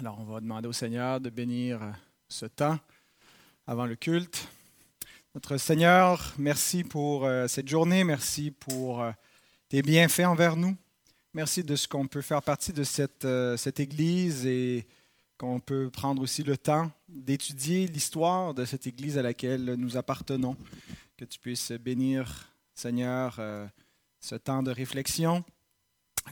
Alors, on va demander au Seigneur de bénir ce temps avant le culte. Notre Seigneur, merci pour euh, cette journée, merci pour euh, tes bienfaits envers nous. Merci de ce qu'on peut faire partie de cette, euh, cette Église et qu'on peut prendre aussi le temps d'étudier l'histoire de cette Église à laquelle nous appartenons. Que tu puisses bénir, Seigneur, ce temps de réflexion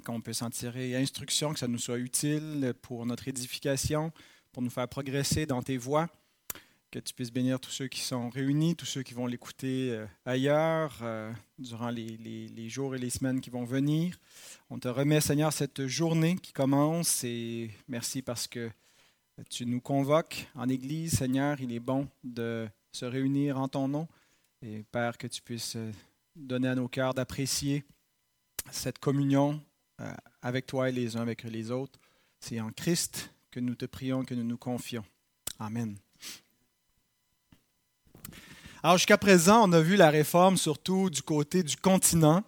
qu'on peut s'en tirer instruction, que ça nous soit utile pour notre édification, pour nous faire progresser dans tes voies. Que tu puisses bénir tous ceux qui sont réunis, tous ceux qui vont l'écouter euh, ailleurs euh, durant les, jours et les semaines qui vont venir. On te remet, Seigneur, cette journée qui commence et merci parce que tu nous convoques en Église, Seigneur. Il est bon de se réunir en ton nom. Et Père, que tu puisses donner à nos cœurs d'apprécier cette communion euh, avec toi et les uns avec les autres. C'est en Christ que nous te prions, que nous nous confions. Amen. Alors jusqu'à présent, on a vu la réforme surtout du côté du continent.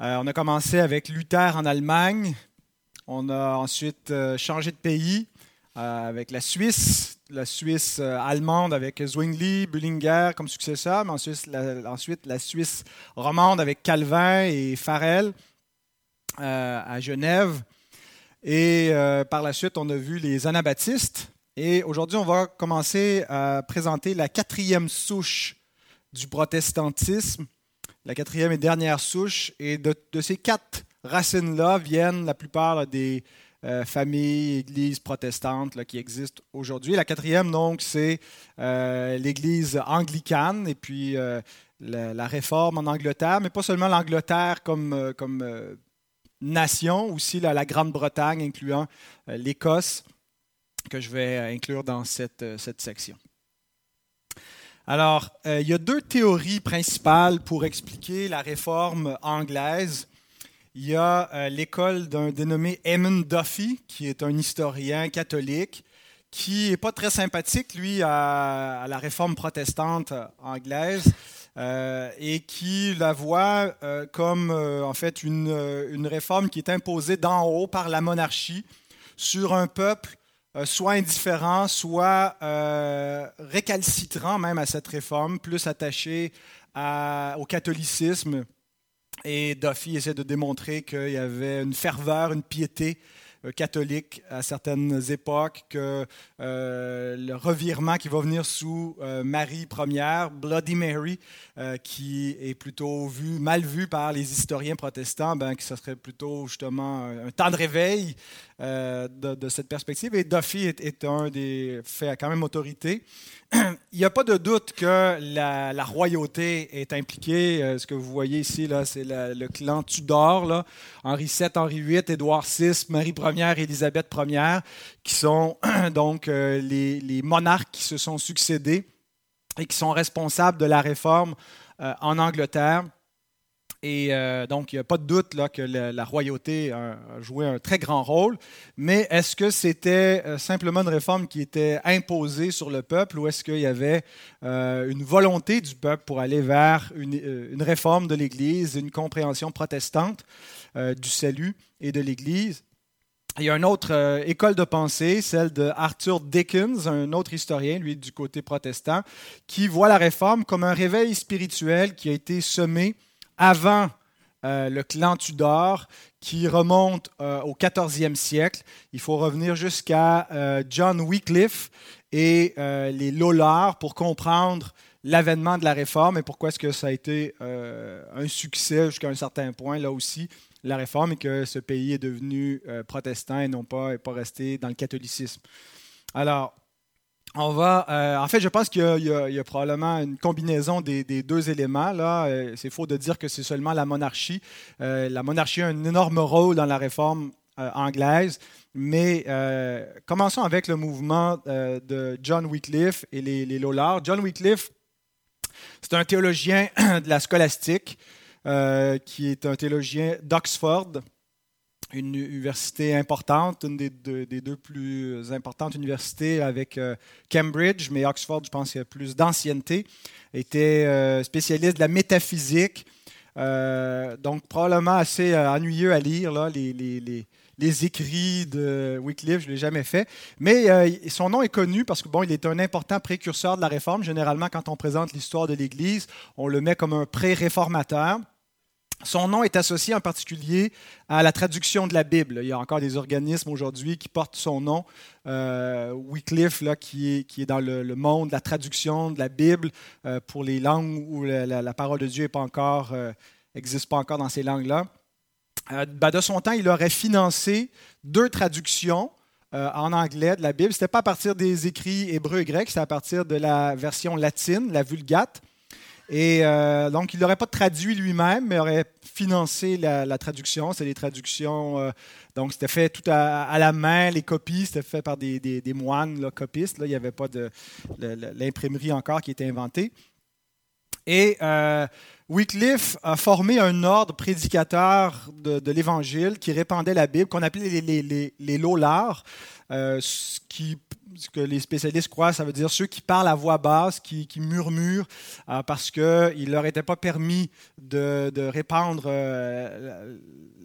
Euh, on a commencé avec Luther en Allemagne. On a ensuite euh, changé de pays avec la Suisse, la Suisse allemande avec Zwingli, Bullinger comme successeur, mais ensuite ensuite la Suisse romande avec Calvin et Farel. Euh, à Genève. Et euh, par la suite, on a vu les anabaptistes. Et aujourd'hui, on va commencer à présenter la quatrième souche du protestantisme, la quatrième et dernière souche. Et de, ces quatre racines-là viennent la plupart des euh, familles, églises protestantes qui existent aujourd'hui. La quatrième, donc, c'est l'Église anglicane et puis la, réforme en Angleterre, mais pas seulement l'Angleterre comme, comme nations, aussi la Grande-Bretagne, incluant euh, l'Écosse, que je vais euh, inclure dans cette, euh, cette section. Alors, il y a deux théories principales pour expliquer la réforme anglaise. Il y a l'école d'un dénommé Eamon Duffy, qui est un historien catholique, qui n'est pas très sympathique, lui, à la réforme protestante anglaise. Euh, et qui la voit euh, comme euh, en fait une, réforme qui est imposée d'en haut par la monarchie sur un peuple soit indifférent, soit récalcitrant même à cette réforme, plus attaché au catholicisme. Et Duffy essaie de démontrer qu'il y avait une ferveur, une piété catholique à certaines époques, que euh, le revirement qui va venir sous euh, Marie Ière, Bloody Mary, qui est plutôt vu, mal vu par les historiens protestants, ben, que ce serait plutôt justement un temps de réveil de, cette perspective. Et Duffy est, est un des faits quand même autorité. il n'y a pas de doute que la, royauté est impliquée. Euh, ce que vous voyez ici, c'est le clan Tudor, là. Henri VII, Henri VIII, Édouard VI, Marie Ière, Élisabeth Ière, qui sont donc euh, les, monarques qui se sont succédés et qui sont responsables de la réforme euh, en Angleterre. Et euh, donc, il n'y a pas de doute là, que la, royauté a, joué un très grand rôle. Mais est-ce que c'était euh, simplement une réforme qui était imposée sur le peuple ou est-ce qu'il y avait euh, une volonté du peuple pour aller vers une, réforme de l'Église, une compréhension protestante du salut et de l'Église? Il y a une autre école de pensée, celle de Arthur Dickens, un autre historien, lui du côté protestant, qui voit la réforme comme un réveil spirituel qui a été semé avant euh, le clan Tudor, qui remonte euh, au 14e siècle. Il faut revenir jusqu'à euh, John Wycliffe et les Lollards pour comprendre l'avènement de la réforme et pourquoi est-ce que ça a été un succès jusqu'à un certain point, là aussi, la réforme, et que ce pays est devenu protestant et non pas, pas resté dans le catholicisme. Alors, on va, euh, en fait, je pense qu'il y, a probablement une combinaison des, deux éléments. Euh, c'est faux de dire que c'est seulement la monarchie. Euh, la monarchie a un énorme rôle dans la réforme anglaise, mais commençons avec le mouvement de John Wycliffe et les, les Lollards. John Wycliffe, c'est un théologien de la scolastique, qui est un théologien d'Oxford une université importante, une des deux, plus importantes universités avec euh, Cambridge, mais Oxford, je pense qu'il y a plus d'ancienneté, était euh, spécialiste de la métaphysique, euh, donc probablement assez ennuyeux à lire, là, les, écrits de Wycliffe, je ne l'ai jamais fait. Mais euh, son nom est connu parce que bon, il est un important précurseur de la réforme. Généralement, quand on présente l'histoire de l'Église, on le met comme un pré-réformateur. Son nom est associé en particulier à la traduction de la Bible. Il y a encore des organismes aujourd'hui qui portent son nom. Euh, Wycliffe, là, qui, est, dans le, monde de la traduction de la Bible euh, pour les langues où la, parole de Dieu n'existe pas, encore, euh, pas encore dans ces langues-là. Ben, de son temps, il aurait financé deux traductions en anglais de la Bible. Ce n'était pas à partir des écrits hébreux et grecs, c'était à partir de la version latine, la Vulgate. Et euh, donc, il n'aurait pas traduit lui-même, mais aurait financé la, traduction. C'est des traductions, euh, donc c'était fait tout à, la main, les copies, c'était fait par des, moines copistes. Là, il n'y avait pas de l'imprimerie encore qui était inventée. Et euh, Wycliffe a formé un ordre prédicateur de, l'Évangile qui répandait la Bible, qu'on appelait les, les, les ce qui ce que les spécialistes croient, ça veut dire ceux qui parlent à voix basse, qui, murmurent, euh, parce qu'il ne leur était pas permis de, répandre euh,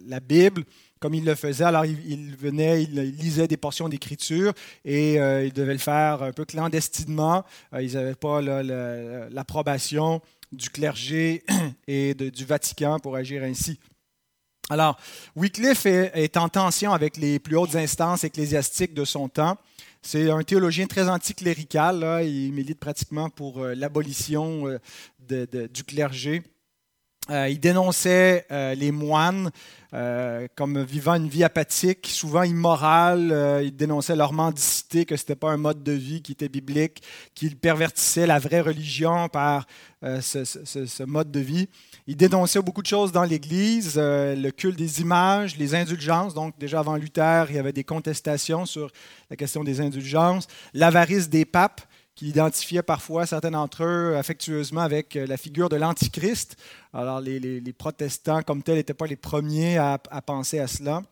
la, Bible comme ils le faisaient. Alors, ils, venaient, ils lisaient des portions d'écriture et euh, ils devaient le faire un peu clandestinement. ils n'avaient pas l'approbation du clergé et du Vatican pour agir ainsi. Alors, Wycliffe est en tension avec les plus hautes instances ecclésiastiques de son temps. C'est un théologien très anticlérical. Il milite pratiquement pour euh, l'abolition euh, du clergé. Euh, il dénonçait les moines comme vivant une vie apathique, souvent immorale. il dénonçait leur mendicité, que ce n'était pas un mode de vie qui était biblique, qu'il pervertissait la vraie religion par ce, mode de vie. Il dénonçait beaucoup de choses dans l'Église, euh, le culte des images, les indulgences. Donc, déjà avant Luther, il y avait des contestations sur la question des indulgences. L'avarice des papes, qui identifiait parfois certains d'entre eux affectueusement avec euh, la figure de l'Antichrist. Alors, les, protestants, comme tels, n'étaient pas les premiers à penser à cela.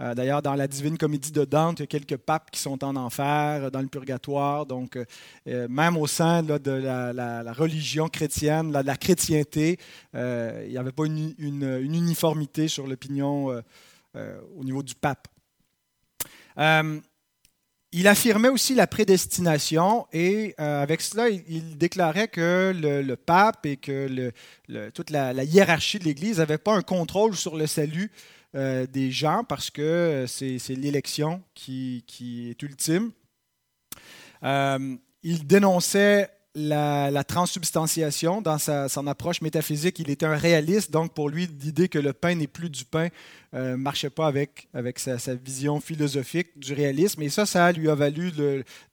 Euh, d'ailleurs, dans la Divine Comédie de Dante, il y a quelques papes qui sont en enfer, euh, dans le purgatoire. Donc, même au sein de la, religion chrétienne, de la chrétienté, il n'y avait pas une, uniformité sur l'opinion au niveau du pape. Il affirmait aussi la prédestination et avec cela, il, déclarait que le, pape et que toute la, hiérarchie de l'Église n'avaient pas un contrôle sur le salut euh, des gens parce que euh, c'est l'élection qui, est ultime. Euh, il dénonçait la, transsubstantiation dans son approche métaphysique. Il était un réaliste, donc pour lui, l'idée que le pain n'est plus du pain ne marchait pas avec, avec sa, vision philosophique du réalisme. Et ça, ça lui a valu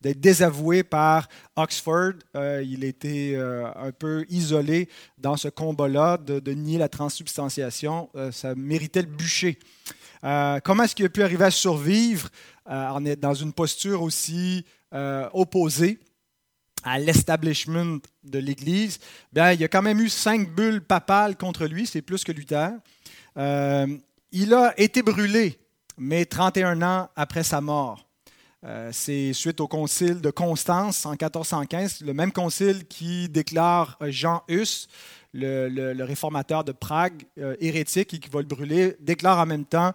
d'être désavoué par Oxford. il était un peu isolé dans ce combat-là de, nier la transsubstantiation. ça méritait le bûcher. comment est-ce qu'il a pu arriver à survivre en est dans une posture aussi opposée? À l'establishment de l'Église, bien, il y a quand même eu cinq bulles papales contre lui, c'est plus que Luther. Euh, il a été brûlé, mais 31 ans après sa mort. Euh, c'est suite au concile de Constance en 1415, le même concile qui déclare Jean Hus, le, réformateur de Prague, euh, hérétique et qui va le brûler, déclare en même temps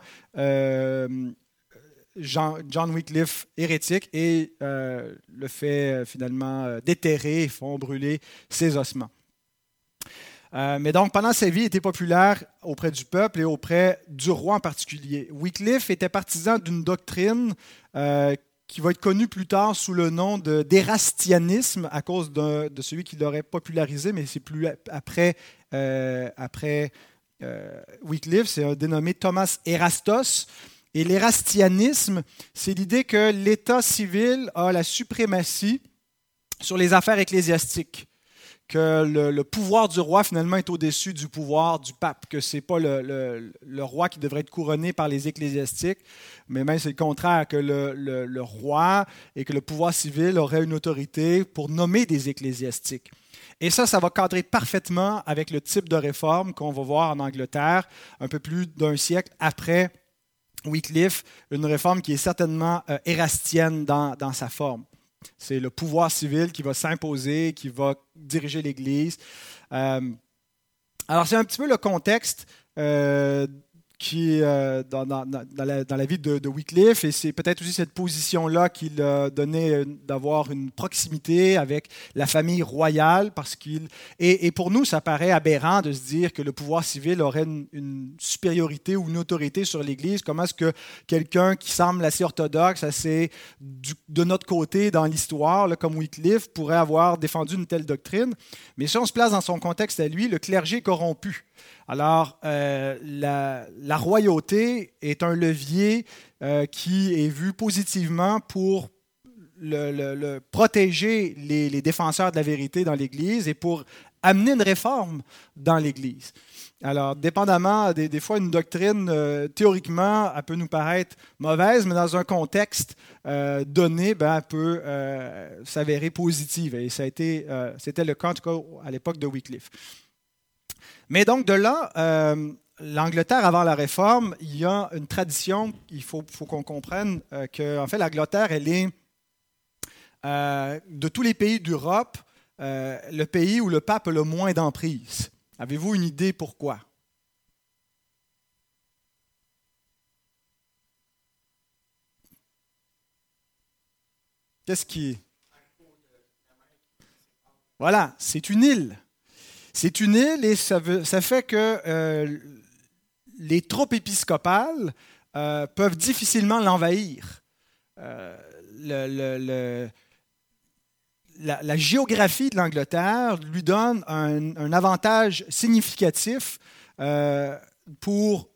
John Wycliffe hérétique et euh, le fait euh, finalement euh, déterrer et font brûler ses ossements. mais donc, pendant sa vie, il était populaire auprès du peuple et auprès du roi en particulier. Wycliffe était partisan d'une doctrine qui va être connue plus tard sous le nom d'Érastianisme à cause de, celui qui l'aurait popularisé, mais c'est plus après, après Wycliffe, c'est un dénommé Thomas Erastos. Et l'érastianisme, c'est l'idée que l'État civil a la suprématie sur les affaires ecclésiastiques, que le, pouvoir du roi finalement est au-dessus du pouvoir du pape, que ce n'est pas le, roi qui devrait être couronné par les ecclésiastiques, mais même c'est le contraire, que le, roi et que le pouvoir civil aurait une autorité pour nommer des ecclésiastiques. Et ça, ça va cadrer parfaitement avec le type de réforme qu'on va voir en Angleterre un peu plus d'un siècle après Wycliffe, une réforme qui est certainement euh, érastienne dans, sa forme. C'est le pouvoir civil qui va s'imposer, qui va diriger l'Église. Euh, alors, c'est un petit peu le contexte euh, qui, euh, dans, la, vie de, Wycliffe, et c'est peut-être aussi cette position-là qui l'a donné euh, d'avoir une proximité avec la famille royale, parce qu'il et, pour nous, ça paraît aberrant de se dire que le pouvoir civil aurait une, supériorité ou une autorité sur l'Église. Comment est-ce que quelqu'un qui semble assez orthodoxe, assez de notre côté dans l'histoire, comme Wycliffe, pourrait avoir défendu une telle doctrine? Mais si on se place dans son contexte à lui, le clergé corrompu. Alors, euh, la, royauté est un levier euh, qui est vu positivement pour protéger les, défenseurs de la vérité dans l'Église et pour amener une réforme dans l'Église. Alors, dépendamment, des, des, fois, une doctrine, euh, théoriquement, elle peut nous paraître mauvaise, mais dans un contexte euh, donné, ben, elle peut euh, s'avérer positive. Et ça a été, c'était le cas, en tout cas, à l'époque de Wycliffe. Mais donc, de là, euh, l'Angleterre, avant la Réforme, il y a une tradition, il faut, qu'on comprenne euh, que, en fait, l'Angleterre, elle est, euh, de tous les pays d'Europe, euh, le pays où le pape a le moins d'emprise. Avez-vous une idée pourquoi? Qu'est-ce qui... Voilà, c'est une île. C'est une île et ça, fait que euh, les troupes épiscopales euh, peuvent difficilement l'envahir. Euh, la, géographie de l'Angleterre lui donne un, un avantage significatif pour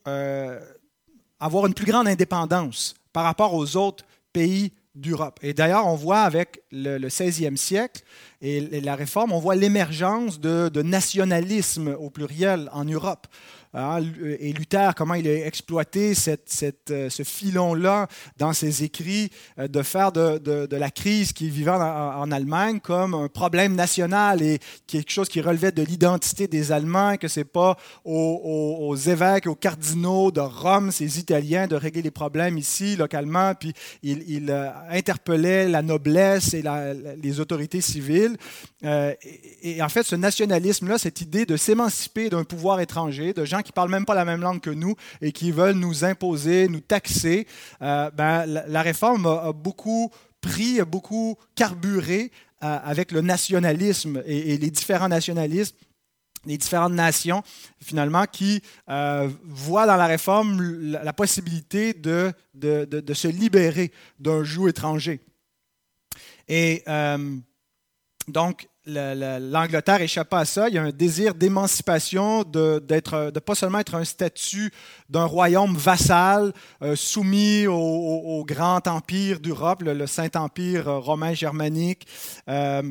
avoir une plus grande indépendance par rapport aux autres pays d'Europe. Et d'ailleurs, on voit avec le, le 16e siècle et, la réforme, on voit l'émergence de, nationalisme au pluriel en Europe. Hein, et Luther, comment il a exploité euh, ce filon-là dans ses écrits, euh, de faire de, la crise qui vivait en, en, Allemagne comme un problème national et quelque chose qui relevait de l'identité des Allemands, que c'est pas aux, évêques, aux cardinaux de Rome, ces Italiens, de régler les problèmes ici, localement, puis il, euh, interpellait la noblesse et les autorités civiles. Et, et en fait, ce nationalisme-là, cette idée de s'émanciper d'un pouvoir étranger, de gens qui parlent même pas la même langue que nous et qui veulent nous imposer, nous taxer, euh, ben, la, réforme a, beaucoup pris, a beaucoup carburé euh, avec le nationalisme et, les différents nationalismes les différentes nations, finalement, qui euh, voient dans la réforme la, possibilité de, de, de, se libérer d'un joug étranger. Et donc, l'Angleterre échappe à ça. Il y a un désir d'émancipation, de, de pas seulement être un statut d'un royaume vassal euh, soumis au, grand empire d'Europe, le, Saint-Empire euh, romain germanique. Euh,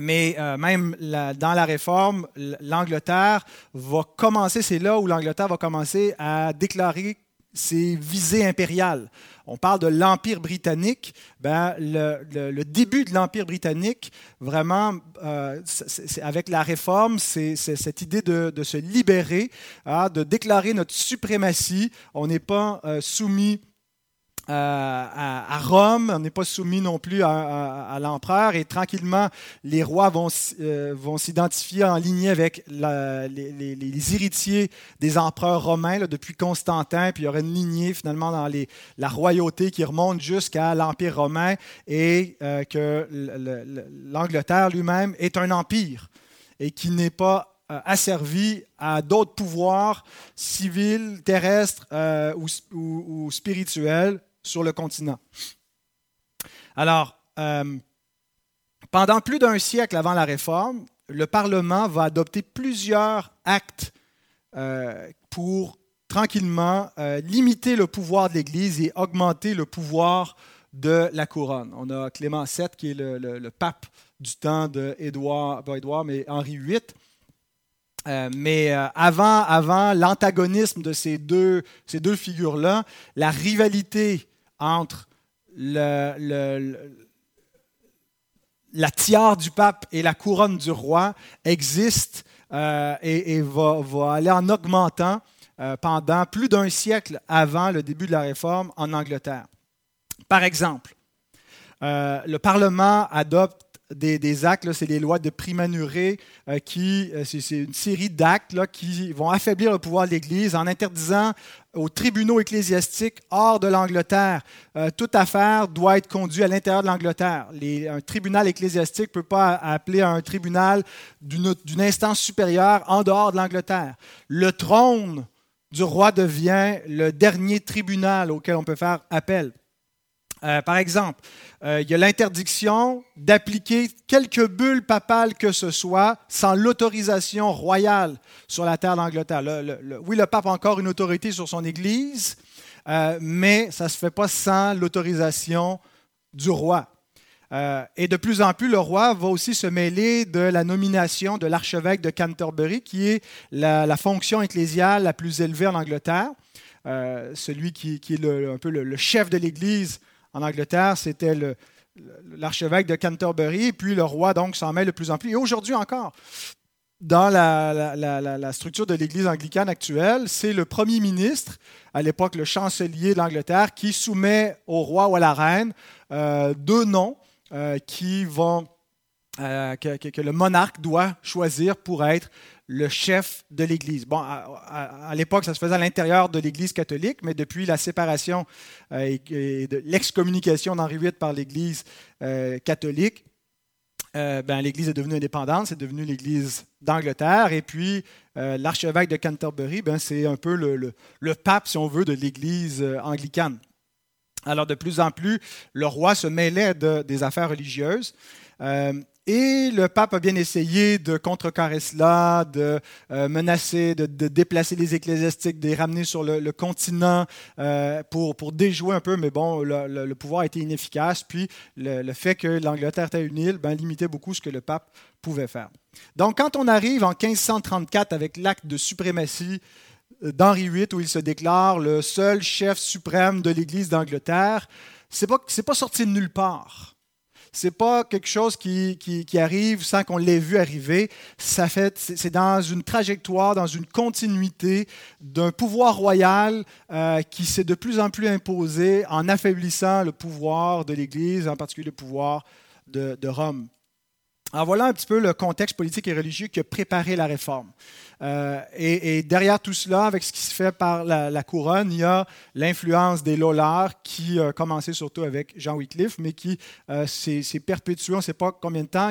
mais même dans la réforme, l'Angleterre va commencer, c'est là où l'Angleterre va commencer à déclarer ses visées impériales. On parle de l'Empire britannique. Ben, le, début de l'Empire britannique, vraiment, euh, c'est, avec la réforme, c'est, cette idée de, de se libérer, hein, de déclarer notre suprématie. On n'est pas euh, soumis à, à, Rome, on n'est pas soumis non plus à, l'empereur et tranquillement les rois vont, euh, vont s'identifier en ligne avec les, héritiers des empereurs romains depuis Constantin, puis il y aura une lignée finalement dans la royauté qui remonte jusqu'à l'Empire romain et euh, que l'Angleterre lui-même est un empire et qui n'est pas euh, asservi à d'autres pouvoirs civils, terrestres euh, ou spirituels sur le continent. Alors, euh, pendant plus d'un siècle avant la Réforme, le Parlement va adopter plusieurs actes euh, pour tranquillement euh, limiter le pouvoir de l'Église et augmenter le pouvoir de la couronne. On a Clément VII qui est le, pape du temps d'Édouard, pas Édouard, mais Henri VIII. Mais avant, avant l'antagonisme de ces deux, ces deux figures-là, la rivalité entre la tiare du pape et la couronne du roi existe euh, et, va, aller en augmentant euh, pendant plus d'un siècle avant le début de la réforme en Angleterre. Par exemple, euh, le Parlement adopte des, actes, c'est les lois de Primanuré, euh, qui, euh, c'est, une série d'actes qui vont affaiblir le pouvoir de l'Église en interdisant aux tribunaux ecclésiastiques hors de l'Angleterre. Euh, toute affaire doit être conduite à l'intérieur de l'Angleterre. un tribunal ecclésiastique ne peut pas appeler un tribunal d'une instance supérieure en dehors de l'Angleterre. Le trône du roi devient le dernier tribunal auquel on peut faire appel. Euh, par exemple, euh, il y a l'interdiction d'appliquer quelque bulle papale que ce soit sans l'autorisation royale sur la terre d'Angleterre. oui, le pape a encore une autorité sur son Église, euh, mais ça ne se fait pas sans l'autorisation du roi. et de plus en plus, le roi va aussi se mêler de la nomination de l'archevêque de Canterbury, qui est la, fonction ecclésiale la plus élevée en Angleterre. celui qui, est un peu le chef de l'Église en Angleterre, c'était l'archevêque de Canterbury, puis le roi donc s'en mêle de plus en plus. Et aujourd'hui encore, dans la, structure de l'Église anglicane actuelle, c'est le premier ministre, à l'époque le chancelier de l'Angleterre, qui soumet au roi ou à la reine euh, deux noms euh, qui vont, euh, que, le monarque doit choisir pour être le chef de l'Église. Bon, à, l'époque, ça se faisait à l'intérieur de l'Église catholique, mais depuis la séparation euh, et, l'excommunication d'Henri VIII par l'Église euh, catholique, euh, ben, l'Église est devenue indépendante, c'est devenu l'Église d'Angleterre, et puis l'archevêque de Canterbury, ben, c'est un peu le, pape, si on veut, de l'Église anglicane. Alors, de plus en plus, le roi se mêlait de, des affaires religieuses. Et le pape a bien essayé de contrecarrer cela, de euh, menacer, de, déplacer les ecclésiastiques, de les ramener sur le, continent euh, pour, déjouer un peu, mais bon, le, pouvoir été inefficace. Puis le, fait que l'Angleterre était une île ben, limitait beaucoup ce que le pape pouvait faire. Donc quand on arrive en 1534 avec l'acte de suprématie euh, d'Henri VIII, où il se déclare le seul chef suprême de l'Église d'Angleterre, ce n'est pas, pas sorti de nulle part n'est pas quelque chose qui, arrive sans qu'on l'ait vu arriver. Ça fait, c'est dans une trajectoire, dans une continuité d'un pouvoir royal euh, qui s'est de plus en plus imposé en affaiblissant le pouvoir de l'Église, en particulier le pouvoir de, de Rome. Alors voilà un petit peu le contexte politique et religieux qui a préparé la réforme. Euh, et, derrière tout cela, avec ce qui se fait par la, couronne, il y a l'influence des Lollards qui a commencé surtout avec Jean Wycliffe, mais qui euh, s'est perpétué. On ne sait pas combien de temps.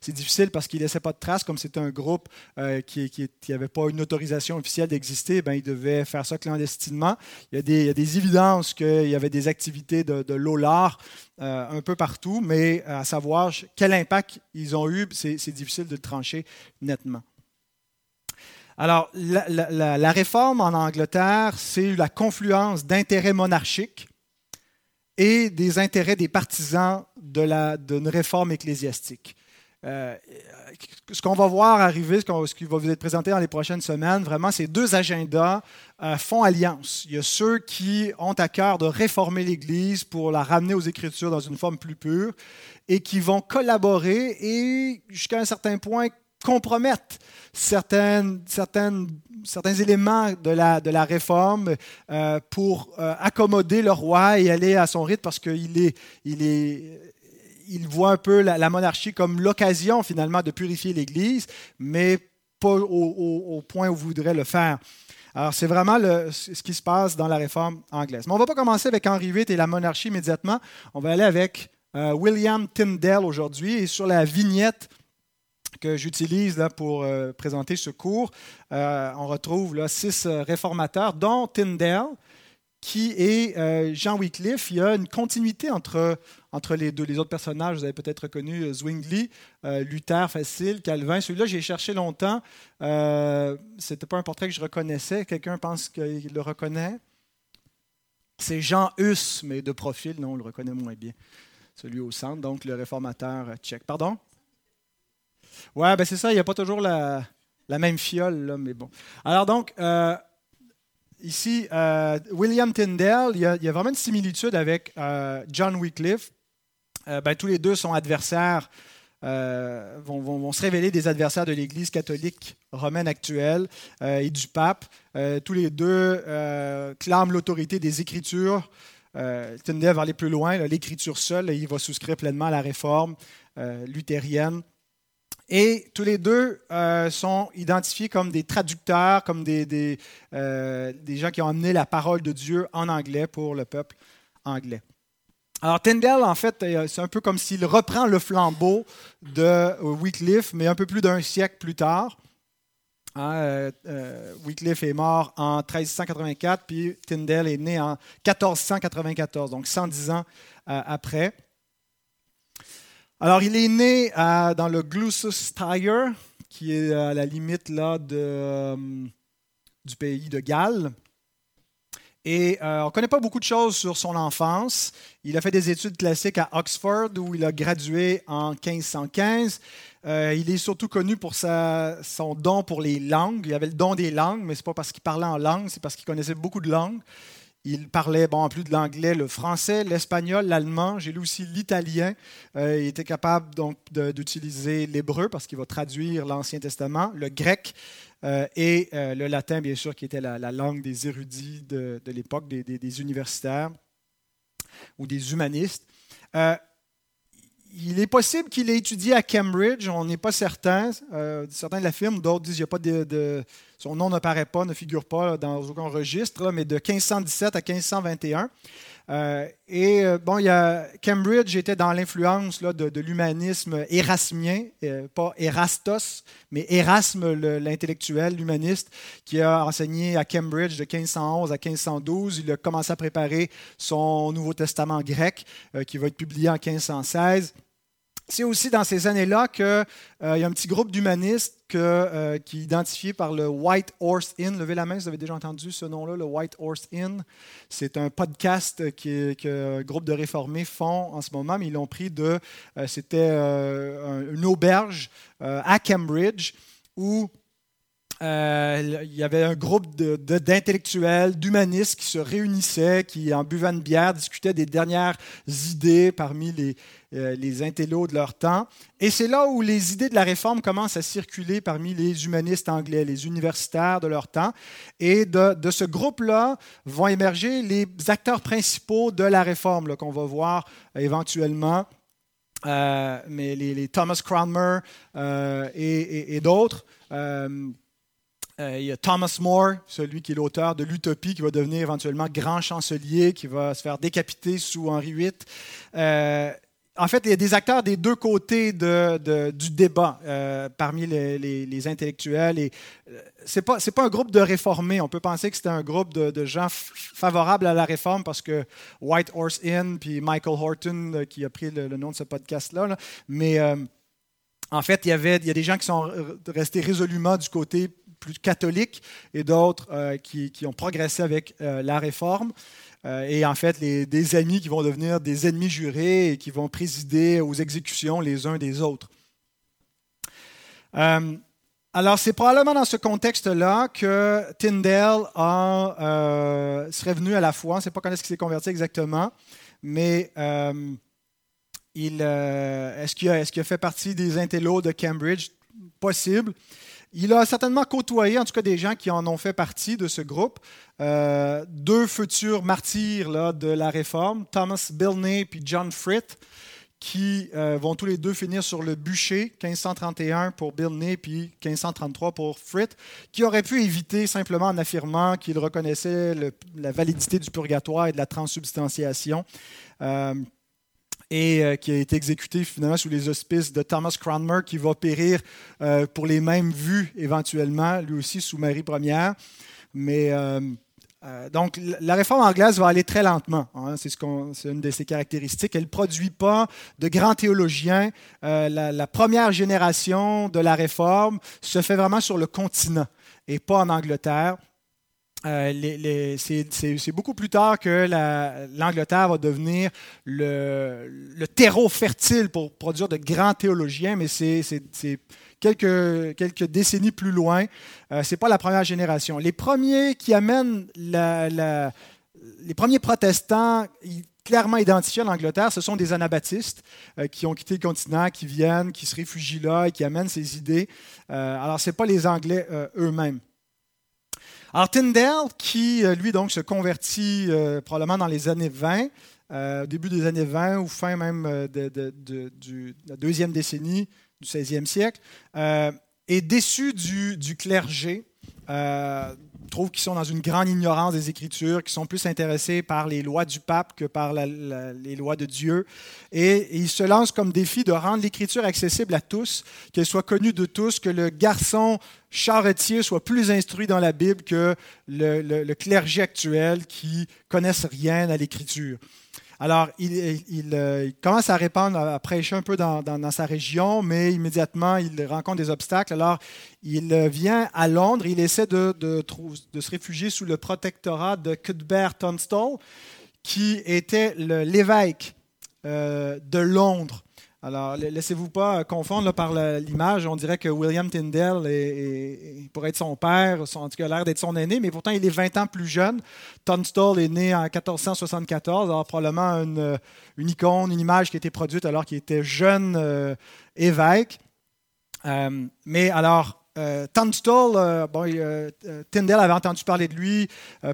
C'est difficile parce qu'il ne laissait pas de traces, comme c'était un groupe euh, qui n'avait pas une autorisation officielle d'exister, ben, il devait faire ça clandestinement. Il y a des, évidences qu'il y avait des activités de, de un peu partout, mais à savoir quel impact ils ont eu, c'est difficile de le trancher nettement. Alors, la, réforme en Angleterre, c'est la confluence d'intérêts monarchiques et des intérêts des partisans d'une réforme ecclésiastique. Euh, ce qu'on va voir arriver, ce, qui va vous être présenté dans les prochaines semaines, vraiment, ces deux agendas euh, font alliance. Il y a ceux qui ont à cœur de réformer l'Église pour la ramener aux Écritures dans une forme plus pure et qui vont collaborer et, jusqu'à un certain point, compromettent certaines, certaines, certains éléments de la, de la réforme euh, pour euh, accommoder le roi et aller à son rythme parce qu'il est, il est, il voit un peu la, monarchie comme l'occasion finalement de purifier l'Église, mais pas au, point où voudrait le faire. Alors, c'est vraiment ce qui se passe dans la réforme anglaise. Mais on ne va pas commencer avec Henri VIII et la monarchie immédiatement. On va aller avec euh, William Tyndale aujourd'hui et sur la vignette que j'utilise pour euh, présenter ce cours, euh, on retrouve là, six euh, réformateurs, dont Tyndale, qui est Jean Wycliffe. Il y a une continuité entre, entre les deux. Les autres personnages, vous avez peut-être reconnu Zwingli, Luther, Facile, Calvin. Celui-là, j'ai cherché longtemps. Ce n'était pas un portrait que je reconnaissais. Quelqu'un pense qu'il le reconnaît? C'est Jean Hus, mais de profil, non, on le reconnaît moins bien. Celui au centre, donc le réformateur tchèque. Pardon? Ouais, ben c'est ça, il n'y a pas toujours la, même fiole, là, mais bon. Alors donc, euh, ici, euh, William Tyndale, il y, a, vraiment une similitude avec euh, John Wycliffe. Ben, tous les deux sont adversaires, vont, vont, se révéler des adversaires de l'Église catholique romaine actuelle et du pape. tous les deux clament l'autorité des Écritures Tyndale va aller plus loin, l'écriture seule, il va souscrire pleinement à la réforme luthérienne. Et tous les deux sont identifiés comme des traducteurs, comme des, des, des, gens qui ont amené la parole de Dieu en anglais pour le peuple anglais. Alors Tyndale, en fait, euh, c'est un peu comme s'il reprend le flambeau de euh, Wycliffe, mais un peu plus d'un siècle plus tard. Hein, euh, Wycliffe est mort en 1384, puis Tyndale est né en 1494, donc 110 ans après. Alors, il est né dans le Gloucestershire, qui est à la limite là, de, du pays de Galles. Et euh, on ne connaît pas beaucoup de choses sur son enfance. Il a fait des études classiques à Oxford où il a gradué en 1515. Euh, il est surtout connu pour son don pour les langues. Il avait le don des langues, mais ce n'est pas parce qu'il parlait en langue, c'est parce qu'il connaissait beaucoup de langues. Il parlait, bon, en plus de l'anglais, le français, l'espagnol, l'allemand. J'ai lu aussi l'italien. Euh, il était capable donc d'utiliser l'hébreu parce qu'il va traduire l'Ancien Testament, le grec, euh, et euh, le latin, bien sûr, qui était la, langue des érudits de, l'époque, des, universitaires ou des humanistes. Euh, il est possible qu'il ait étudié à Cambridge, on n'est pas certain. certains l'affirment, d'autres disent qu'il n'y a pas de, son nom n'apparaît pas, ne figure pas dans aucun registre, mais de 1517 à 1521. Euh, et euh, bon, Cambridge était dans l'influence de, l'humanisme érasmien, euh, pas Erastos, mais Erasme, l'intellectuel, l'humaniste, qui a enseigné à Cambridge de 1511 à 1512. Il a commencé à préparer son Nouveau Testament grec, qui va être publié en 1516. C'est aussi dans ces années-là qu'il euh, y a un petit groupe d'humanistes euh, qui est identifié par le White Horse Inn. Levez la main, vous avez déjà entendu ce nom-là, le White Horse Inn. C'est un podcast qu'un groupe de réformés font en ce moment, mais ils l'ont pris de. Euh, c'était une auberge à Cambridge où il y avait un groupe d'intellectuels, d'humanistes qui se réunissaient, qui, en buvant une bière, discutaient des dernières idées parmi les, euh, intellos de leur temps. Et c'est là où les idées de la réforme commencent à circuler parmi les humanistes anglais, les universitaires de leur temps. Et de, ce groupe-là vont émerger les acteurs principaux de la réforme qu'on va voir euh, éventuellement. Euh, mais les, Thomas Cranmer et, d'autres. Il y a Thomas More, celui qui est l'auteur de l'Utopie, qui va devenir éventuellement grand chancelier, qui va se faire décapiter sous Henri VIII en fait, il y a des acteurs des deux côtés du débat euh, parmi les, intellectuels. Et euh, ce n'est pas, un groupe de réformés. On peut penser que c'était un groupe de, gens favorables à la réforme parce que White Horse Inn, puis Michael Horton, euh, qui a pris le, nom de ce podcast-là. Mais en fait, il y, avait, il y a des gens qui sont restés résolument du côté plus catholique et d'autres qui, qui, ont progressé avec la réforme. Euh, et en fait, des amis qui vont devenir des ennemis jurés et qui vont présider aux exécutions les uns des autres. Euh, alors, c'est probablement dans ce contexte-là que Tyndale euh, serait venu à la foi. On ne sait pas quand est-ce qu'il s'est converti exactement, mais est-ce qu'il a, a, fait partie des intellos de Cambridge? Possible. Il a certainement côtoyé, en tout cas, des gens qui en ont fait partie de ce groupe. Euh, deux futurs martyrs de la Réforme, Thomas Bilney et John Fritt, qui euh, vont tous les deux finir sur le bûcher, 1531 pour Bilney puis 1533 pour Fritt, qui auraient pu éviter simplement en affirmant qu'ils reconnaissaient la validité du purgatoire et de la transsubstantiation. Euh, et euh, qui a été exécuté finalement sous les auspices de Thomas Cranmer, qui va périr euh, pour les mêmes vues éventuellement, lui aussi sous Marie Ier. Mais euh, donc, la réforme anglaise va aller très lentement. Hein, c'est, ce une de ses caractéristiques. Elle ne produit pas de grands théologiens. la, la, première génération de la réforme se fait vraiment sur le continent et pas en Angleterre. Euh, c'est beaucoup plus tard que l'Angleterre va devenir le, terreau fertile pour produire de grands théologiens, mais c'est quelques, quelques, décennies plus loin. Euh, ce n'est pas la première génération. Les premiers qui amènent la, les premiers protestants clairement identifiés en Angleterre, ce sont des anabaptistes euh, qui ont quitté le continent, qui viennent, qui se réfugient là et qui amènent ces idées. alors, ce n'est pas les Anglais eux-mêmes. Alors Tyndale, qui lui donc se convertit probablement dans les années 20, début des années 20 ou fin même de, la deuxième décennie du 16e siècle, est déçu du clergé euh, trouvent qu'ils sont dans une grande ignorance des Écritures, qui sont plus intéressés par les lois du pape que par les lois de Dieu. Et, ils se lancent comme défi de rendre l'Écriture accessible à tous, qu'elle soit connue de tous, que le garçon charretier soit plus instruit dans la Bible que le, le clergé actuel qui connaissent rien à l'Écriture. Alors, euh, il, commence à répandre, à prêcher un peu dans, sa région, mais immédiatement, il rencontre des obstacles. Alors, il vient à Londres, il essaie de, se réfugier sous le protectorat de Cuthbert Tunstall, qui était l'évêque euh, de Londres. Alors, laissez-vous pas confondre par l'image. On dirait que William Tyndale pourrait être son père, en tout cas l'air d'être son aîné, mais pourtant il est 20 ans plus jeune. Tunstall est né en 1474, alors probablement une, une icône, une image qui a été produite alors qu'il était jeune euh, évêque. Euh, mais alors, euh, Tunstall, euh, euh, Tyndale avait entendu parler de lui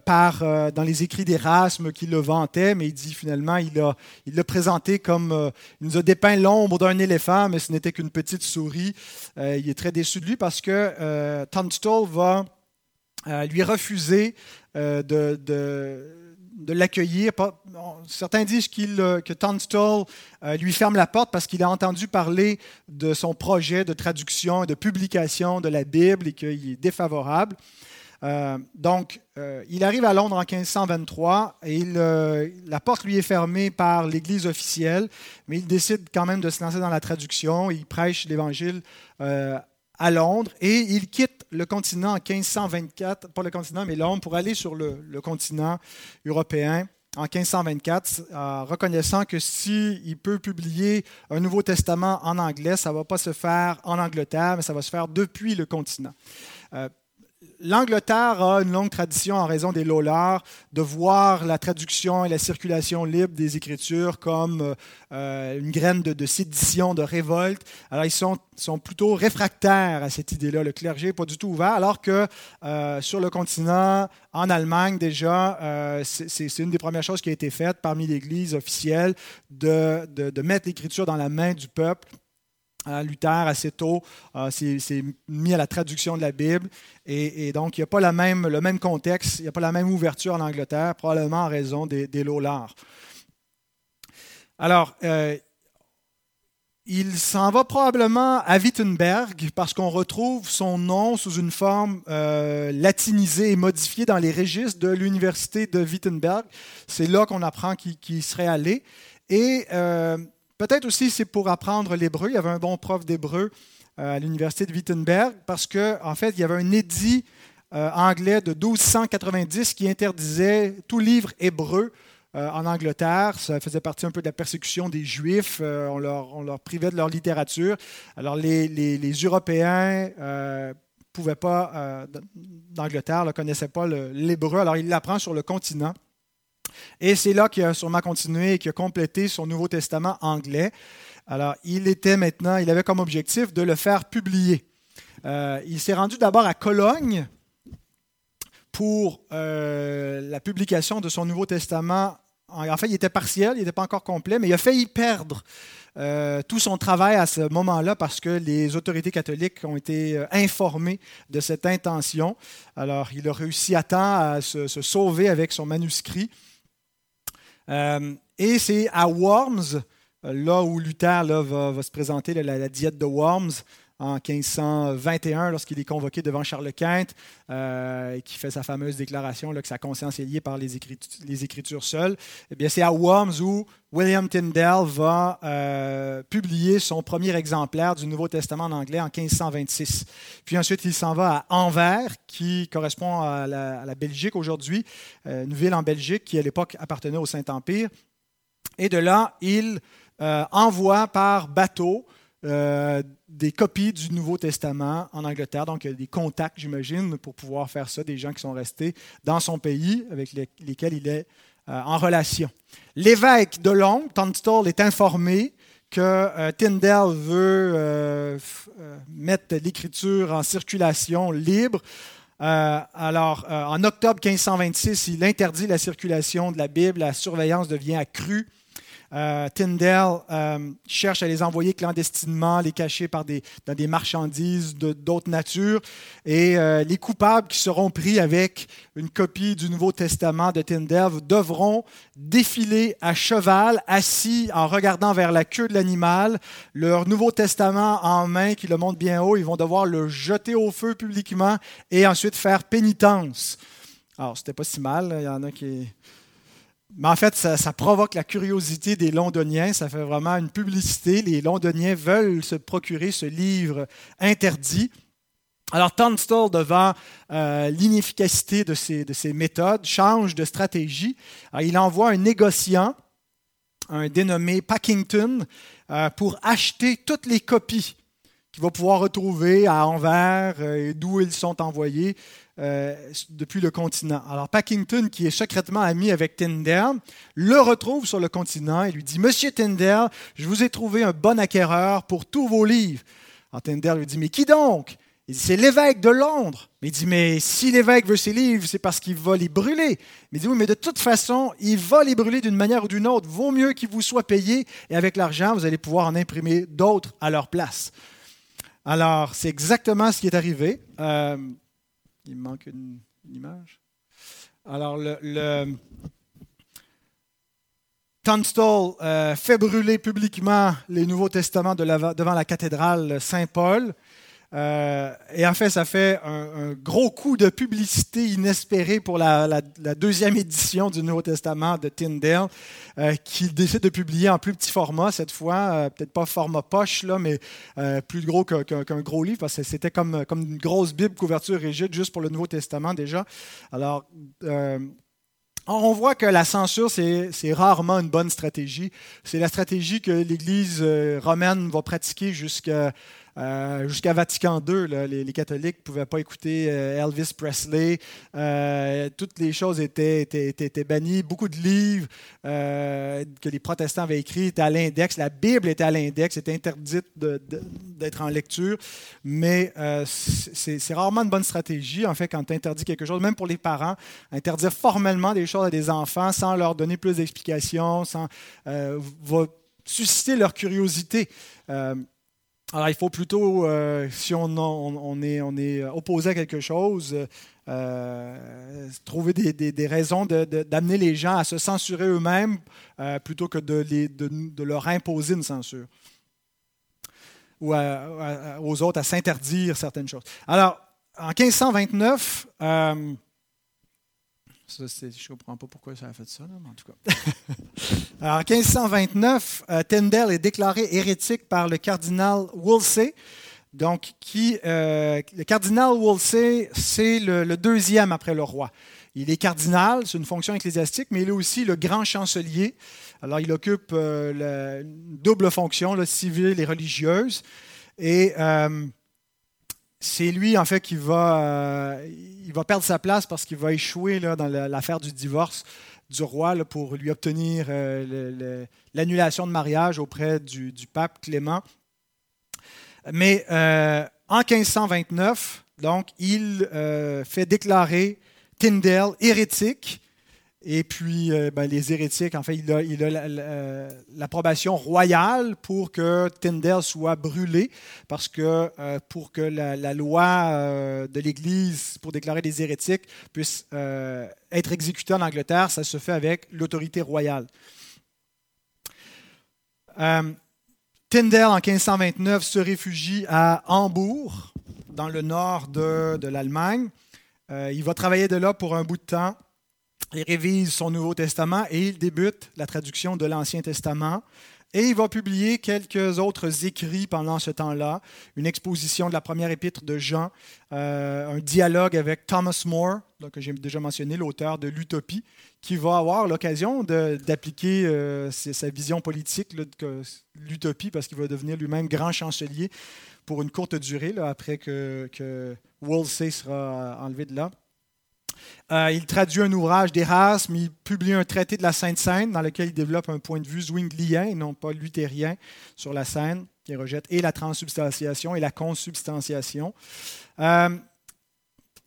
par, dans les écrits d'Erasme qui le vantait, mais il dit finalement, il l'a il présenté comme, il nous a dépeint l'ombre d'un éléphant, mais ce n'était qu'une petite souris. il est très déçu de lui parce que Tunstall va lui refuser de l'accueillir. Certains disent euh, que Tunstall euh, lui ferme la porte parce qu'il a entendu parler de son projet de traduction et de publication de la Bible et qu'il est défavorable. Euh, donc, il arrive à Londres en 1523 et la porte lui est fermée par l'Église officielle, mais il décide quand même de se lancer dans la traduction. Il prêche l'Évangile à Londres et il quitte le continent en 1524, pas le continent, mais Londres, pour aller sur le, continent européen en 1524, reconnaissant que s'il peut publier un Nouveau Testament en anglais, ça ne va pas se faire en Angleterre, mais ça va se faire depuis le continent. Euh, l'Angleterre a une longue tradition en raison des Lollards de voir la traduction et la circulation libre des Écritures comme euh, une graine de, sédition, de révolte. Alors ils sont, sont plutôt réfractaires à cette idée-là. Le clergé n'est pas du tout ouvert, alors que euh, sur le continent, en Allemagne déjà, euh, c'est une des premières choses qui a été faite parmi l'Église officielle de, de, de mettre l'Écriture dans la main du peuple Luther, assez tôt, euh, s'est mis à la traduction de la Bible. Et, donc, il n'y a pas le même contexte, il n'y a pas la même ouverture en Angleterre, probablement en raison des, des Alors, euh, il s'en va probablement à Wittenberg parce qu'on retrouve son nom sous une forme euh, latinisée et modifiée dans les registres de l'université de Wittenberg. C'est là qu'on apprend qu'il serait allé. Et Peut-être aussi c'est pour apprendre l'hébreu. Il y avait un bon prof d'hébreu euh, à l'université de Wittenberg parce qu'en en fait, il y avait un édit euh, anglais de 1290 qui interdisait tout livre hébreu euh, en Angleterre. Ça faisait partie un peu de la persécution des Juifs. on, leur, on, leur, privait de leur littérature. Alors les, les, Européens ne pouvaient pas, d'Angleterre, ne connaissaient pas l'hébreu. Alors il l'apprend sur le continent. Et c'est là qu'il a sûrement continué et qu'il a complété son Nouveau Testament anglais. Alors, il était maintenant, il avait comme objectif de le faire publier. Euh, il s'est rendu d'abord à Cologne pour euh, la publication de son Nouveau Testament. En fait, il était partiel, il n'était pas encore complet, mais il a failli perdre euh, tout son travail à ce moment-là parce que les autorités catholiques ont été informées de cette intention. Alors, il a réussi à temps à se sauver avec son manuscrit. Euh, et c'est à Worms, euh, là où Luther va, se présenter, la, diète de Worms, en 1521, lorsqu'il est convoqué devant Charles Quint euh, et qui fait sa fameuse déclaration que sa conscience est liée par les Écritures, les écritures seules. Eh bien, c'est à Worms où William Tyndale va publier son premier exemplaire du Nouveau Testament en anglais en 1526. Puis ensuite, il s'en va à Anvers, qui correspond à la, Belgique aujourd'hui, une ville en Belgique qui à l'époque appartenait au Saint-Empire. Et de là, il envoie par bateau euh, des copies du Nouveau Testament en Angleterre. Donc, il y a des contacts, j'imagine, pour pouvoir faire ça, des gens qui sont restés dans son pays avec lesquels il est euh, en relation. L'évêque de Londres, Tunstall, est informé que euh, Tyndale veut mettre l'écriture en circulation libre. Euh, alors, euh, en octobre 1526, il interdit la circulation de la Bible, la surveillance devient accrue. Euh, Tyndale euh, cherche à les envoyer clandestinement, les cacher dans des marchandises d'autres natures. Et euh, les coupables qui seront pris avec une copie du Nouveau Testament de Tyndale devront défiler à cheval, assis en regardant vers la queue de l'animal, leur Nouveau Testament en main qui le montre bien haut. Ils vont devoir le jeter au feu publiquement et ensuite faire pénitence. Alors, c'était pas si mal. Il y en a qui mais en fait, ça, provoque la curiosité des Londoniens. Ça fait vraiment une publicité. Les Londoniens veulent se procurer ce livre interdit. Alors, Tunstall, devant euh, l'inefficacité de ces, de méthodes, change de stratégie. il envoie un négociant, un dénommé Packington, euh, pour acheter toutes les copies qu'il va pouvoir retrouver à Anvers euh, et d'où ils sont envoyés euh, depuis le continent. Alors Packington, qui est secrètement ami avec Tyndale, le retrouve sur le continent et lui dit Monsieur Tyndale, je vous ai trouvé un bon acquéreur pour tous vos livres. Alors Tyndale lui dit Mais qui donc? Il dit, c'est l'évêque de Londres. Mais il dit, mais si l'évêque veut ses livres, c'est parce qu'il va les brûler. Mais il dit, oui, mais de toute façon, il va les brûler d'une manière ou d'une autre. Vaut mieux qu'il vous soit payé et avec l'argent, vous allez pouvoir en imprimer d'autres à leur place. Alors, c'est exactement ce qui est arrivé. Euh, il me manque une, image. Alors, le, Tunstall euh, fait brûler publiquement les Nouveaux Testaments devant la cathédrale Saint-Paul. Euh, et en fait, ça fait un, gros coup de publicité inespéré pour la, deuxième édition du Nouveau Testament de Tyndale, euh, qui décide de publier en plus petit format cette fois, euh, peut-être pas format poche, là, mais plus gros qu'un gros livre, parce que c'était comme une grosse Bible couverture rigide juste pour le Nouveau Testament déjà. Alors, on voit que la censure, c'est rarement une bonne stratégie. C'est la stratégie que l'Église romaine va pratiquer jusqu'à euh, jusqu'à Vatican II, les, catholiques ne pouvaient pas écouter euh, Elvis Presley. Euh, toutes les choses étaient, étaient, bannies. Beaucoup de livres que les protestants avaient écrits étaient à l'index. La Bible était à l'index, était interdite d'être en lecture. Mais c'est rarement une bonne stratégie, en fait, quand tu interdis quelque chose, même pour les parents, interdire formellement des choses à des enfants sans leur donner plus d'explications, sans va susciter leur curiosité. Alors, il faut plutôt, euh, si on, est, opposé à quelque chose, euh, trouver des, raisons d'amener les gens à se censurer eux-mêmes euh, plutôt que de, leur imposer une censure ou aux autres à s'interdire certaines choses. Alors, en 1529, je ne comprends pas pourquoi ça a fait ça, mais en tout cas. en 1529, euh, Tyndale est déclaré hérétique par le cardinal Wolsey. Donc, qui, euh, le cardinal Wolsey, c'est le, deuxième après le roi. Il est cardinal, c'est une fonction ecclésiastique, mais il est aussi le grand chancelier. Alors, il occupe euh, une double fonction, le civile et religieuse. Et c'est lui, en fait, qui va, euh, il va perdre sa place parce qu'il va échouer là, dans l'affaire du divorce du roi pour lui obtenir euh, l'annulation de mariage auprès du, pape Clément. Mais euh, en 1529, donc, il fait déclarer Tyndale hérétique et puis, euh, ben, les hérétiques, en fait, il a, euh, l'approbation royale pour que Tyndale soit brûlé, parce que euh, pour que la, loi de l'Église pour déclarer des hérétiques puisse être exécutée en Angleterre, ça se fait avec l'autorité royale. Tyndale, en 1529, se réfugie à Hambourg, dans le nord de l'Allemagne. il va travailler de là pour un bout de temps il révise son Nouveau Testament et il débute la traduction de l'Ancien Testament. Et il va publier quelques autres écrits pendant ce temps-là, une exposition de la première épître de Jean, euh, un dialogue avec Thomas More, que j'ai déjà mentionné, l'auteur de l'Utopie, qui va avoir l'occasion d'appliquer euh, sa vision politique, de l'Utopie, parce qu'il va devenir lui-même grand chancelier pour une courte durée, après que, que Wolsey sera enlevé de là. Euh, il traduit un ouvrage d'Erasme, il publie un traité de la Sainte Seine dans lequel il développe un point de vue zwinglien non pas luthérien sur la scène, qui rejette et la transsubstantiation et la consubstantiation. Euh,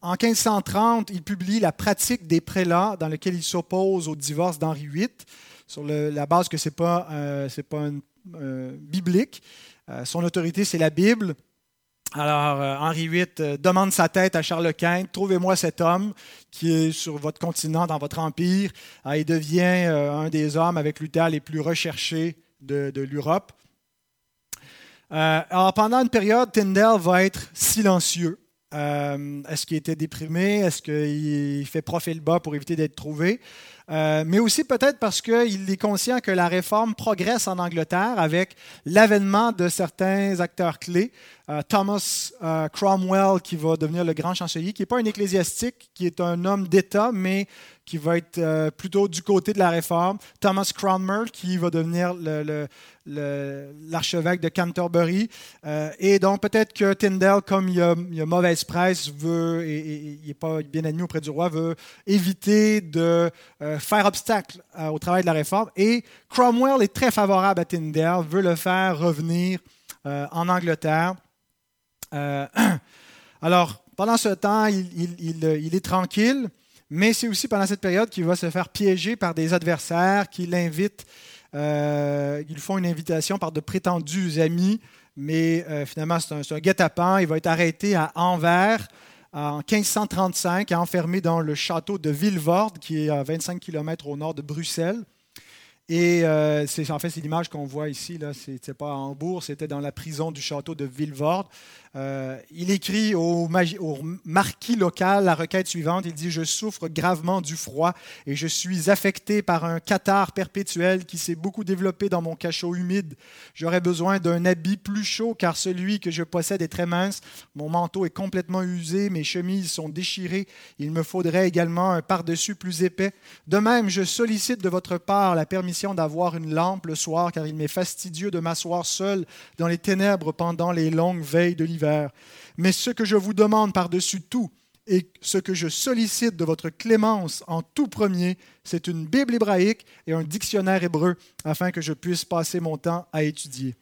en 1530, il publie La pratique des prélats, dans lequel il s'oppose au divorce d'Henri VIII, sur la base que ce n'est pas, euh, pas biblique. son autorité, c'est la Bible. Alors, Henri VIII demande sa tête à Charles Quint. Trouvez-moi cet homme qui est sur votre continent, dans votre empire. il devient un des hommes avec Luther les plus recherchés de, de l'Europe. alors, pendant une période, Tyndale va être silencieux. Euh, est-ce qu'il était déprimé? Est-ce qu'il fait profil bas pour éviter d'être trouvé? Euh, mais aussi peut-être parce qu'il est conscient que la réforme progresse en Angleterre avec l'avènement de certains acteurs clés. Euh, Thomas Cromwell, qui va devenir le grand chancelier, qui n'est pas un ecclésiastique, qui est un homme d'État, mais qui va être plutôt du côté de la réforme. Thomas Cromwell, qui va devenir l'archevêque de Canterbury. Euh, et donc, peut-être que Tyndale, comme il y a, mauvaise presse, veut, et, il n'est pas bien admis auprès du roi, veut éviter de euh, faire obstacle euh, au travail de la réforme. Et Cromwell est très favorable à Tyndale, veut le faire revenir en Angleterre. alors, pendant ce temps, il, il est tranquille, mais c'est aussi pendant cette période qu'il va se faire piéger par des adversaires qui l'invitent euh, ils font une invitation par de prétendus amis, mais euh, finalement, c'est un, guet-apens. Il va être arrêté à Anvers en 1535, enfermé dans le château de Villevorde, qui est à 25 km au nord de Bruxelles. Et euh, en fait c'est l'image qu'on voit ici. Là, c'était pas à Hambourg, c'était dans la prison du château de Villevorde. Euh, il écrit au, marquis local la requête suivante. Il dit Je souffre gravement du froid et je suis affecté par un catarrhe perpétuel qui s'est beaucoup développé dans mon cachot humide. J'aurais besoin d'un habit plus chaud car celui que je possède est très mince. Mon manteau est complètement usé, mes chemises sont déchirées. Il me faudrait également un par-dessus plus épais. De même, je sollicite de votre part la permission d'avoir une lampe le soir car il m'est fastidieux de m'asseoir seul dans les ténèbres pendant les longues veilles de l'hiver mais ce que je vous demande par-dessus tout, et ce que je sollicite de votre clémence en tout premier, c'est une Bible hébraïque et un dictionnaire hébreu, afin que je puisse passer mon temps à étudier.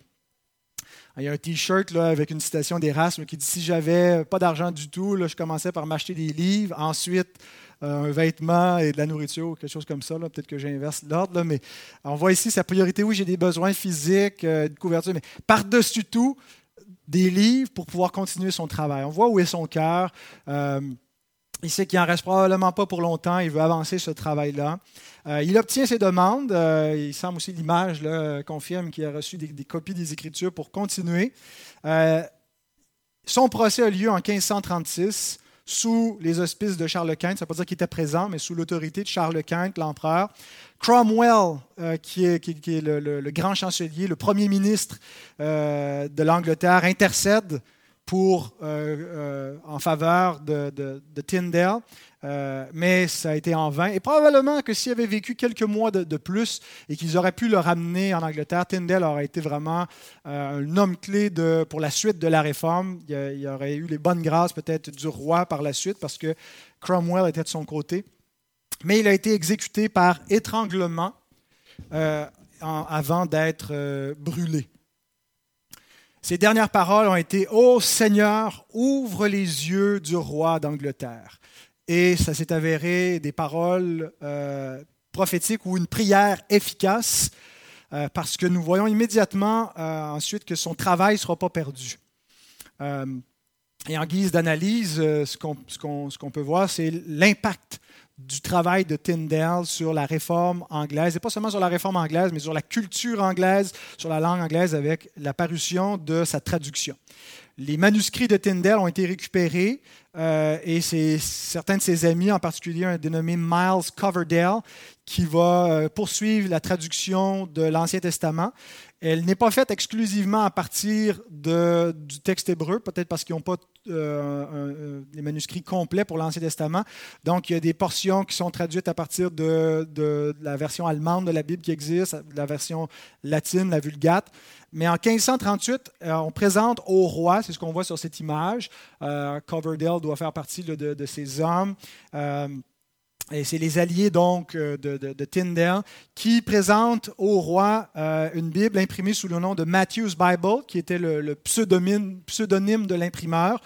Il y a un t-shirt avec une citation d'Erasme qui dit Si j'avais pas d'argent du tout, je commençais par m'acheter des livres, ensuite euh, un vêtement et de la nourriture, quelque chose comme ça. Peut-être que j'inverse l'ordre, mais on voit ici sa priorité. Oui, j'ai des besoins physiques, euh, de couverture, mais par-dessus tout, des livres pour pouvoir continuer son travail. On voit où est son cœur. Euh, il sait qu'il n'en reste probablement pas pour longtemps. Il veut avancer ce travail-là. Euh, il obtient ses demandes. Euh, il semble aussi l'image confirme qu'il a reçu des, copies des Écritures pour continuer. son procès a lieu en 1536 sous les auspices de Charles Quint. Ça ne veut pas dire qu'il était présent, mais sous l'autorité de Charles Quint, l'empereur. Cromwell, euh, qui est, le, grand chancelier, le premier ministre euh, de l'Angleterre, intercède pour, euh, en faveur de, Tyndale, mais ça a été en vain. Et probablement que s'il avait vécu quelques mois de, plus et qu'ils auraient pu le ramener en Angleterre, Tyndale aurait été vraiment un homme clé pour la suite de la réforme. Il, il aurait eu les bonnes grâces peut-être du roi par la suite parce que Cromwell était de son côté mais il a été exécuté par étranglement euh, avant d'être euh, brûlé. Ses dernières paroles ont été Ô Seigneur, ouvre les yeux du roi d'Angleterre. Et ça s'est avéré des paroles euh, prophétiques ou une prière efficace, parce que nous voyons immédiatement ensuite que son travail ne sera pas perdu. et en guise d'analyse, ce qu'on peut voir, c'est l'impact du travail de Tyndale sur la réforme anglaise, et pas seulement sur la réforme anglaise, mais sur la culture anglaise, sur la langue anglaise, avec la parution de sa traduction. Les manuscrits de Tyndale ont été récupérés euh, et c'est certains de ses amis, en particulier un dénommé Miles Coverdale, qui va euh, poursuivre la traduction de l'Ancien Testament. Elle n'est pas faite exclusivement à partir du texte hébreu, peut-être parce qu'ils n'ont pas euh, les manuscrits complets pour l'Ancien Testament. Donc, il y a des portions qui sont traduites à partir de, la version allemande de la Bible qui existe, la version latine, la Vulgate. Mais en 1538, euh, on présente au roi, c'est ce qu'on voit sur cette image. Euh, Coverdale doit faire partie de, ces hommes. Et c'est les alliés donc euh, de, Tyndale qui présentent au roi euh, une Bible imprimée sous le nom de Matthew's Bible, qui était le, pseudonyme, de l'imprimeur.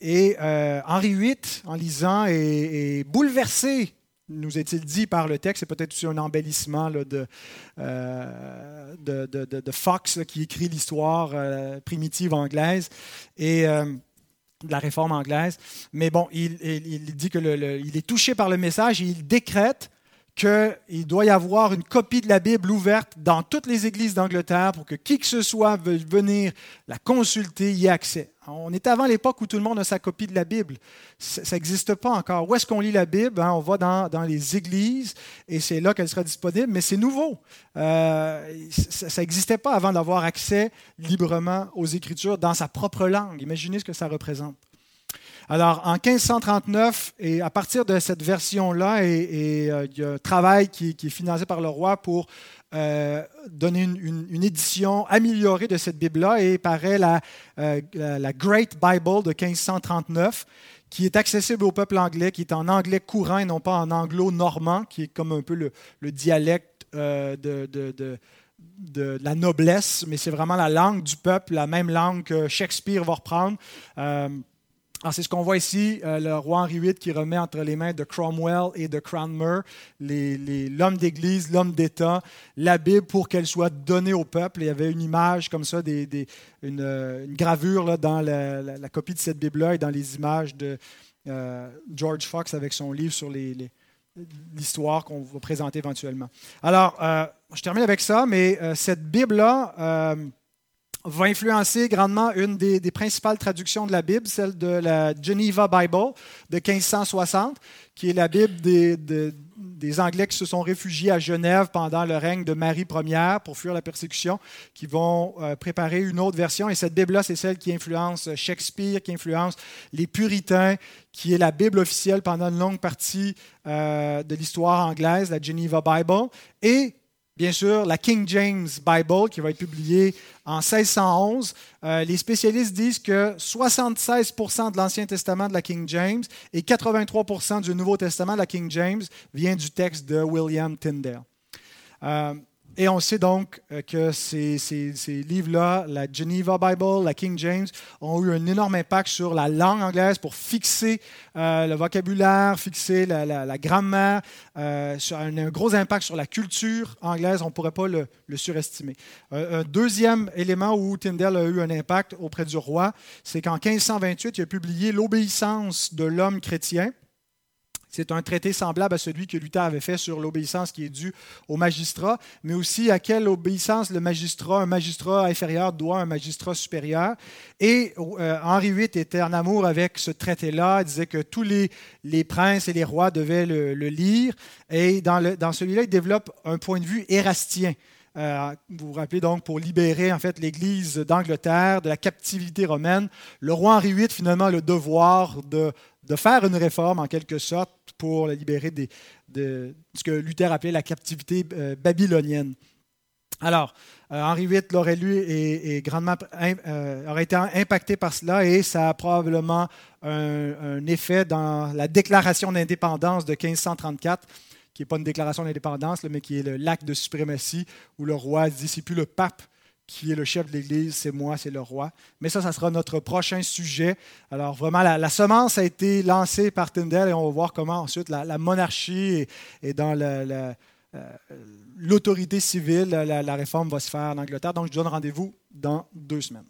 et Henri VIII, en lisant, est bouleversé nous est-il dit par le texte, c'est peut-être aussi un embellissement de, euh, Fox qui écrit l'histoire euh, primitive anglaise et euh, de la réforme anglaise. Mais bon, il, dit qu'il est touché par le message et il décrète qu'il doit y avoir une copie de la Bible ouverte dans toutes les églises d'Angleterre pour que qui que ce soit veuille venir la consulter y ait accès. On est avant l'époque où tout le monde a sa copie de la Bible. Ça n'existe pas encore. Où est-ce qu'on lit la Bible? Hein? On va dans, les églises et c'est là qu'elle sera disponible, mais c'est nouveau. Euh, ça n'existait pas avant d'avoir accès librement aux Écritures dans sa propre langue. Imaginez ce que ça représente. Alors, en 1539, et à partir de cette version-là, et, euh, il y a un travail qui, est financé par le roi pour euh, donner une, édition améliorée de cette Bible-là, et paraît euh, la, Great Bible de 1539, qui est accessible au peuple anglais, qui est en anglais courant et non pas en anglo-normand, qui est comme un peu le, dialecte de, la noblesse, mais c'est vraiment la langue du peuple, la même langue que Shakespeare va reprendre. C'est ce qu'on voit ici, euh, le roi Henri VIII qui remet entre les mains de Cromwell et de Cranmer l'homme d'Église, l'homme d'État, la Bible pour qu'elle soit donnée au peuple. il y avait une image comme ça, des, une, gravure dans la, copie de cette Bible-là et dans les images de euh, George Fox avec son livre sur l'histoire qu'on va présenter éventuellement. Alors, euh, je termine avec ça, mais cette Bible-là va influencer grandement une des, principales traductions de la Bible, celle de la Geneva Bible de 1560, qui est la Bible des, Anglais qui se sont réfugiés à Genève pendant le règne de Marie Ier pour fuir la persécution, qui vont euh, préparer une autre version. Et cette Bible-là, c'est celle qui influence Shakespeare, qui influence les Puritains, qui est la Bible officielle pendant une longue partie euh, de l'histoire anglaise, la Geneva Bible. Et bien sûr, la King James Bible, qui va être publiée en 1611. Euh, les spécialistes disent que 76% de l'Ancien Testament de la King James et 83% du Nouveau Testament de la King James vient du texte de William Tyndale. Euh, et on sait donc euh, que ces, livres-là, la Geneva Bible, la King James, ont eu un énorme impact sur la langue anglaise pour fixer euh, le vocabulaire, fixer la, grammaire, euh, un, un, gros impact sur la culture anglaise. On ne pourrait pas le, surestimer. un deuxième élément où Tyndale a eu un impact auprès du roi, c'est qu'en 1528, il a publié L'obéissance de l'homme chrétien c'est un traité semblable à celui que Luther avait fait sur l'obéissance qui est due au magistrat, mais aussi à quelle obéissance le magistrat, un magistrat inférieur doit un magistrat supérieur. Et euh, Henri VIII était en amour avec ce traité-là, il disait que tous les, les, princes et les rois devaient le, lire. Et dans, celui-là, il développe un point de vue érastien. Euh, vous vous rappelez donc pour libérer en fait l'Église d'Angleterre de la captivité romaine, le roi Henri VIII finalement le devoir de de faire une réforme en quelque sorte pour la libérer de ce que Luther appelait la captivité euh, babylonienne. Alors, euh, Henri VIII l'aurait lu et, grandement euh, aurait été impacté par cela et ça a probablement un, effet dans la déclaration d'indépendance de 1534, qui n'est pas une déclaration d'indépendance, mais qui est l'acte de suprématie où le roi dit c'est plus le pape qui est le chef de l'Église, c'est moi, c'est le roi. Mais ça, ça sera notre prochain sujet. Alors vraiment, la, semence a été lancée par Tyndale et on va voir comment ensuite la, monarchie et, dans euh, l'autorité civile, la, réforme va se faire en Angleterre. Donc, je donne rendez-vous dans deux semaines.